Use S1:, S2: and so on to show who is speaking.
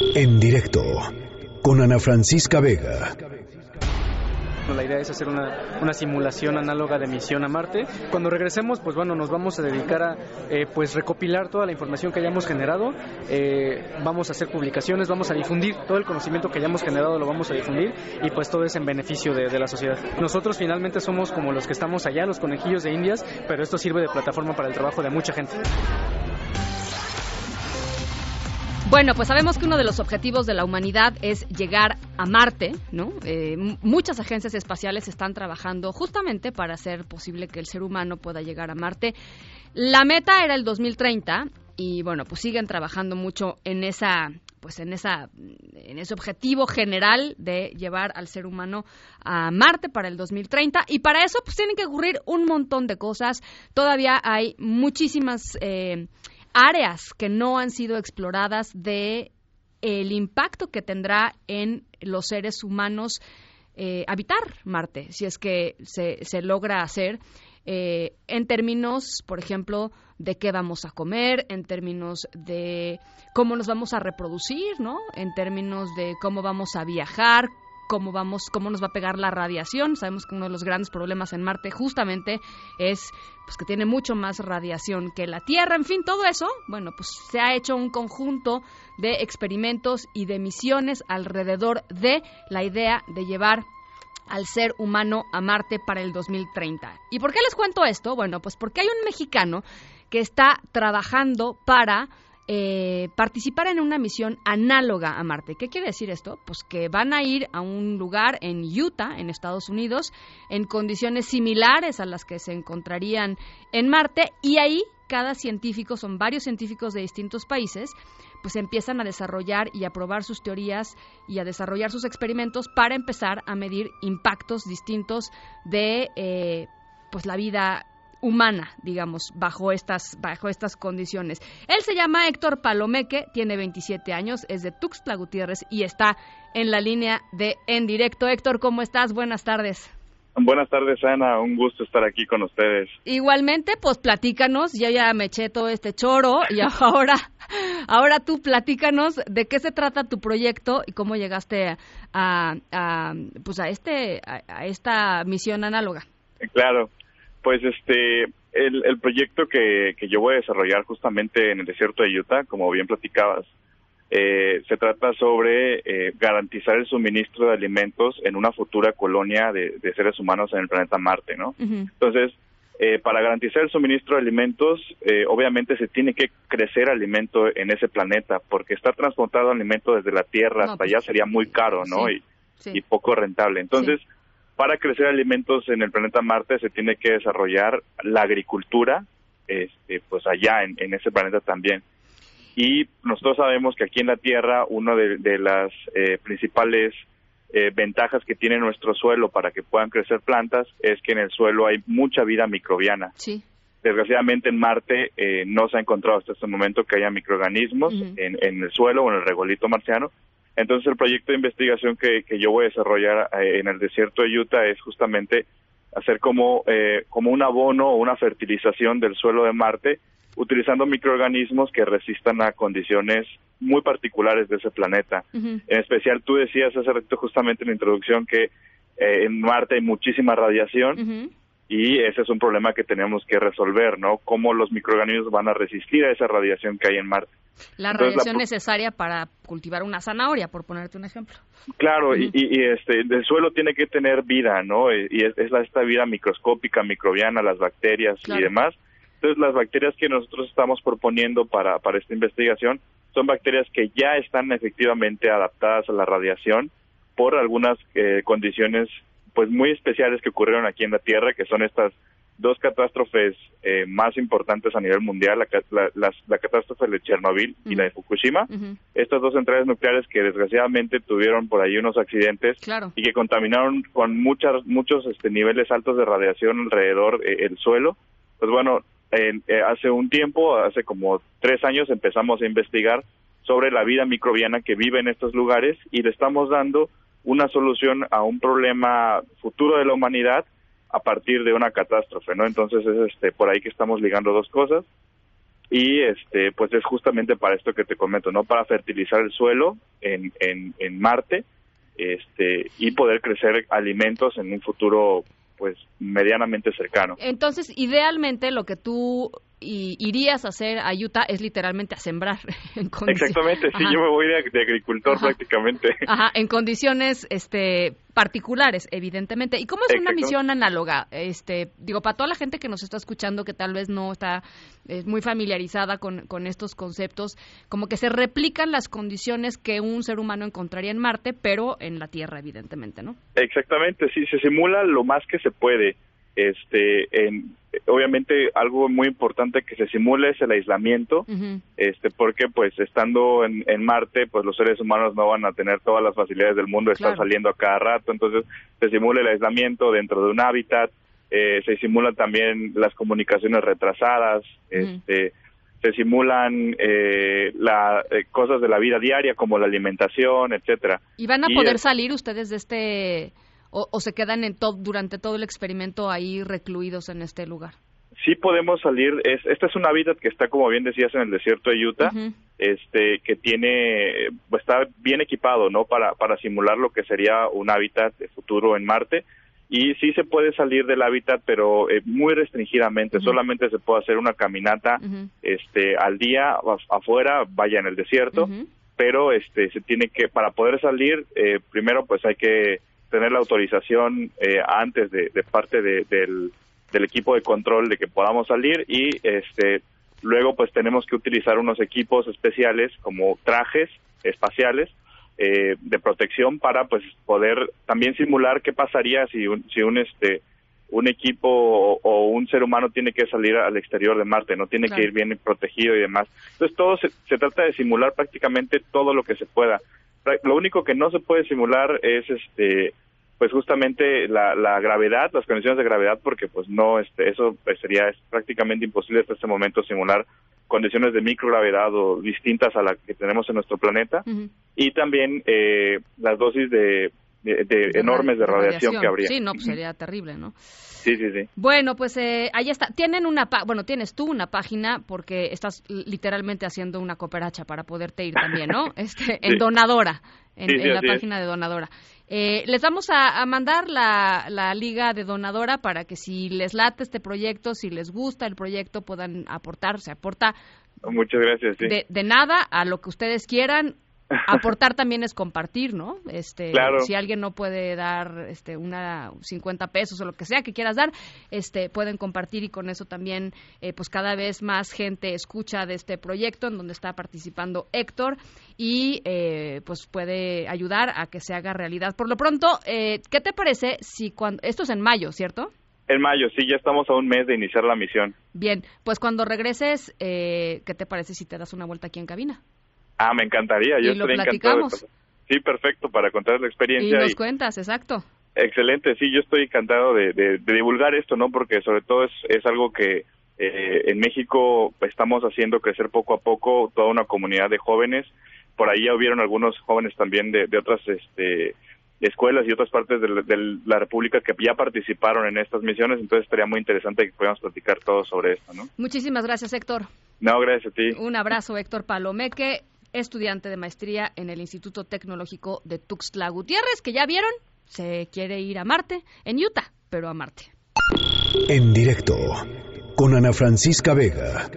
S1: En directo con Ana Francisca Vega.
S2: La idea es hacer una, simulación análoga de misión a Marte. Cuando regresemos, pues bueno, nos vamos a dedicar a eh, pues recopilar toda la información que hayamos generado. Eh, vamos a hacer publicaciones, vamos a difundir todo el conocimiento que hayamos generado, lo vamos a difundir y pues todo es en beneficio de, de la sociedad. Nosotros finalmente somos como los que estamos allá, los conejillos de Indias, pero esto sirve de plataforma para el trabajo de mucha gente.
S3: Bueno, pues sabemos que uno de los objetivos de la humanidad es llegar a Marte, ¿no? Eh, muchas agencias espaciales están trabajando justamente para hacer posible que el ser humano pueda llegar a Marte. La meta era el 2030 y bueno, pues siguen trabajando mucho en esa pues en esa en ese objetivo general de llevar al ser humano a Marte para el 2030 y para eso pues tienen que ocurrir un montón de cosas. Todavía hay muchísimas eh, áreas que no han sido exploradas de el impacto que tendrá en los seres humanos eh, habitar Marte, si es que se, se logra hacer, eh, en términos, por ejemplo, de qué vamos a comer, en términos de cómo nos vamos a reproducir, ¿no? En términos de cómo vamos a viajar, cómo vamos, cómo nos va a pegar la radiación. Sabemos que uno de los grandes problemas en Marte justamente es pues que tiene mucho más radiación que la Tierra. En fin, todo eso, bueno, pues se ha hecho un conjunto de experimentos y de misiones alrededor de la idea de llevar al ser humano a Marte para el 2030. ¿Y por qué les cuento esto? Bueno, pues porque hay un mexicano que está trabajando para eh, participar en una misión análoga a Marte. ¿Qué quiere decir esto? Pues que van a ir a un lugar en Utah, en Estados Unidos, en condiciones similares a las que se encontrarían en Marte y ahí cada científico, son varios científicos de distintos países, pues empiezan a desarrollar y a probar sus teorías y a desarrollar sus experimentos para empezar a medir impactos distintos de eh, pues la vida humana, digamos, bajo estas, bajo estas condiciones. Él se llama Héctor Palomeque, tiene 27 años, es de Tuxtla Gutiérrez y está en la línea de En Directo. Héctor, ¿cómo estás? Buenas tardes.
S4: Buenas tardes, Ana. Un gusto estar aquí con ustedes.
S3: Igualmente, pues platícanos. Ya ya me eché todo este choro y ahora, ahora tú platícanos de qué se trata tu proyecto y cómo llegaste a, a pues a este, a esta misión análoga.
S4: Claro. Pues este, el, el proyecto que, que yo voy a desarrollar justamente en el desierto de Utah, como bien platicabas, eh, se trata sobre eh, garantizar el suministro de alimentos en una futura colonia de, seres humanos en el planeta Marte, ¿no? Entonces, eh, para garantizar el suministro de alimentos, obviamente se tiene que crecer alimento en ese planeta, porque estar transportado alimento desde la Tierra hasta
S3: pues,
S4: allá sería muy caro, ¿no? y, y, poco rentable. Entonces, para crecer alimentos en el planeta Marte se tiene que desarrollar la agricultura, este, pues allá en, ese planeta también. Y nosotros sabemos que aquí en la Tierra una de, las eh, principales eh, ventajas que tiene nuestro suelo para que puedan crecer plantas es que en el suelo hay mucha vida microbiana.
S3: Sí.
S4: Desgraciadamente en Marte eh, no se ha encontrado hasta este momento que haya microorganismos en, en, el suelo o en el regolito marciano, entonces el proyecto de investigación que, yo voy a desarrollar eh, en el desierto de Utah es justamente hacer como, eh, como un abono o una fertilización del suelo de Marte utilizando microorganismos que resistan a condiciones muy particulares de ese planeta. En especial, tú decías hace rato justamente en la introducción que eh, en Marte hay muchísima radiación y ese es un problema que tenemos que resolver, ¿no? Cómo los microorganismos van a resistir a esa radiación que hay en Marte.
S3: La radiación necesaria para cultivar una zanahoria, por ponerte un ejemplo.
S4: Claro, y, este, el suelo tiene que tener vida, ¿no? Y es, esta vida microscópica, microbiana, las bacterias y demás. Entonces, las bacterias que nosotros estamos proponiendo para, para esta investigación son bacterias que ya están efectivamente adaptadas a la radiación por algunas eh, condiciones pues muy especiales que ocurrieron aquí en la Tierra, que son estas dos catástrofes eh, más importantes a nivel mundial, la, la, catástrofe de Chernobyl y la de Fukushima. Estas dos centrales nucleares que desgraciadamente tuvieron por ahí unos accidentes y que contaminaron con muchas, muchos este, niveles altos de radiación alrededor eh, el suelo. Pues bueno, eh, hace un tiempo, hace como tres años, empezamos a investigar sobre la vida microbiana que vive en estos lugares y le estamos dando una solución a un problema futuro de la humanidad a partir de una catástrofe, ¿no? Entonces es este por ahí que estamos ligando dos cosas. y este pues es justamente para esto que te comento, ¿no? Para fertilizar el suelo en, en, en Marte este y poder crecer alimentos en un futuro pues medianamente cercano.
S3: Entonces, idealmente lo que tú y irías a hacer a Utah es literalmente a sembrar.
S4: En Exactamente, sí, yo me voy de, agricultor prácticamente.
S3: Ajá, en condiciones este, particulares, evidentemente. ¿Y cómo es una misión análoga? Este, digo, para toda la gente que nos está escuchando que tal vez no está muy familiarizada con, con estos conceptos, como que se replican las condiciones que un ser humano encontraría en Marte, pero en la Tierra, evidentemente, ¿no?
S4: Exactamente, sí, se simula lo más que se puede. Este, en, obviamente algo muy importante que se simule es el aislamiento, este, porque pues estando en, en, Marte, pues los seres humanos no van a tener todas las facilidades del mundo, estar saliendo a cada rato, entonces se simula el aislamiento dentro de un hábitat, eh, se simulan también las comunicaciones retrasadas, este, se simulan eh, la, eh, cosas de la vida diaria como la alimentación, etcétera.
S3: ¿Y van a poder salir ustedes de este o, se quedan en durante todo el experimento ahí recluidos en este lugar?
S4: Sí podemos salir, es, este es un hábitat que está, como bien decías, en el desierto de Utah, este, que tiene, está bien equipado, ¿no? Para, para simular lo que sería un hábitat de futuro en Marte. Y sí se puede salir del hábitat, pero eh, muy restringidamente. Solamente se puede hacer una caminata, este, al día afuera, vaya en el desierto. Pero, este, se tiene que, para poder salir, eh, primero, pues hay que tener la autorización eh, antes de, parte de, del, del, equipo de control de que podamos salir y este luego pues tenemos que utilizar unos equipos especiales como trajes espaciales eh, de protección para pues poder también simular qué pasaría si un, si un este un equipo o, un ser humano tiene que salir al exterior de Marte, no tiene que ir bien protegido y demás. Entonces todo se, se trata de simular prácticamente todo lo que se pueda lo único que no se puede simular es este pues justamente la, la gravedad, las condiciones de gravedad, porque pues no, este, eso pues, sería es prácticamente imposible hasta este momento simular condiciones de microgravedad o distintas a las que tenemos en nuestro planeta, y también eh, las dosis de, de, enormes de radiación, que habría.
S3: Sí, no, pues sería terrible, ¿no?
S4: Sí, sí, sí.
S3: Bueno, pues eh, ahí está. Tienen una, bueno, tienes tú una página porque estás literalmente haciendo una cooperacha para poderte ir también, ¿no? Este, en Donadora, en, la página de Donadora. Eh, les vamos a, mandar la, la, liga de Donadora para que si les late este proyecto, si les gusta el proyecto, puedan aportar. Se aporta
S4: Muchas gracias. Sí.
S3: De, de, nada a lo que ustedes quieran. Aportar también es compartir, ¿no? Este, si alguien no puede dar este una 50 pesos o lo que sea que quieras dar, este pueden compartir y con eso también eh, pues cada vez más gente escucha de este proyecto en donde está participando Héctor y eh, pues puede ayudar a que se haga realidad. Por lo pronto, eh, ¿qué te parece si cuando esto es en mayo, ¿cierto?
S4: En mayo, sí, ya estamos a un mes de iniciar la misión.
S3: Bien, pues cuando regreses, ¿qué te parece si te das una vuelta aquí en cabina?
S4: Ah, me encantaría. Yo
S3: y lo platicamos.
S4: Sí, perfecto, para contar la experiencia.
S3: Y nos cuentas, exacto.
S4: Excelente, sí, yo estoy encantado de, divulgar esto, ¿no? Porque sobre todo es, es algo que eh, en México estamos haciendo crecer poco a poco toda una comunidad de jóvenes. Por ahí ya hubieron algunos jóvenes también de, de otras este, escuelas y otras partes de, la República que ya participaron en estas misiones, entonces estaría muy interesante que podamos platicar todo sobre esto, ¿no?
S3: Muchísimas gracias, Héctor.
S4: No, gracias a ti.
S3: Un abrazo, Héctor Palomeque estudiante de maestría en el Instituto Tecnológico de Tuxtla Gutiérrez, que ya vieron, se quiere ir a Marte, en Utah, pero a Marte.
S1: En directo, con Ana Francisca Vega.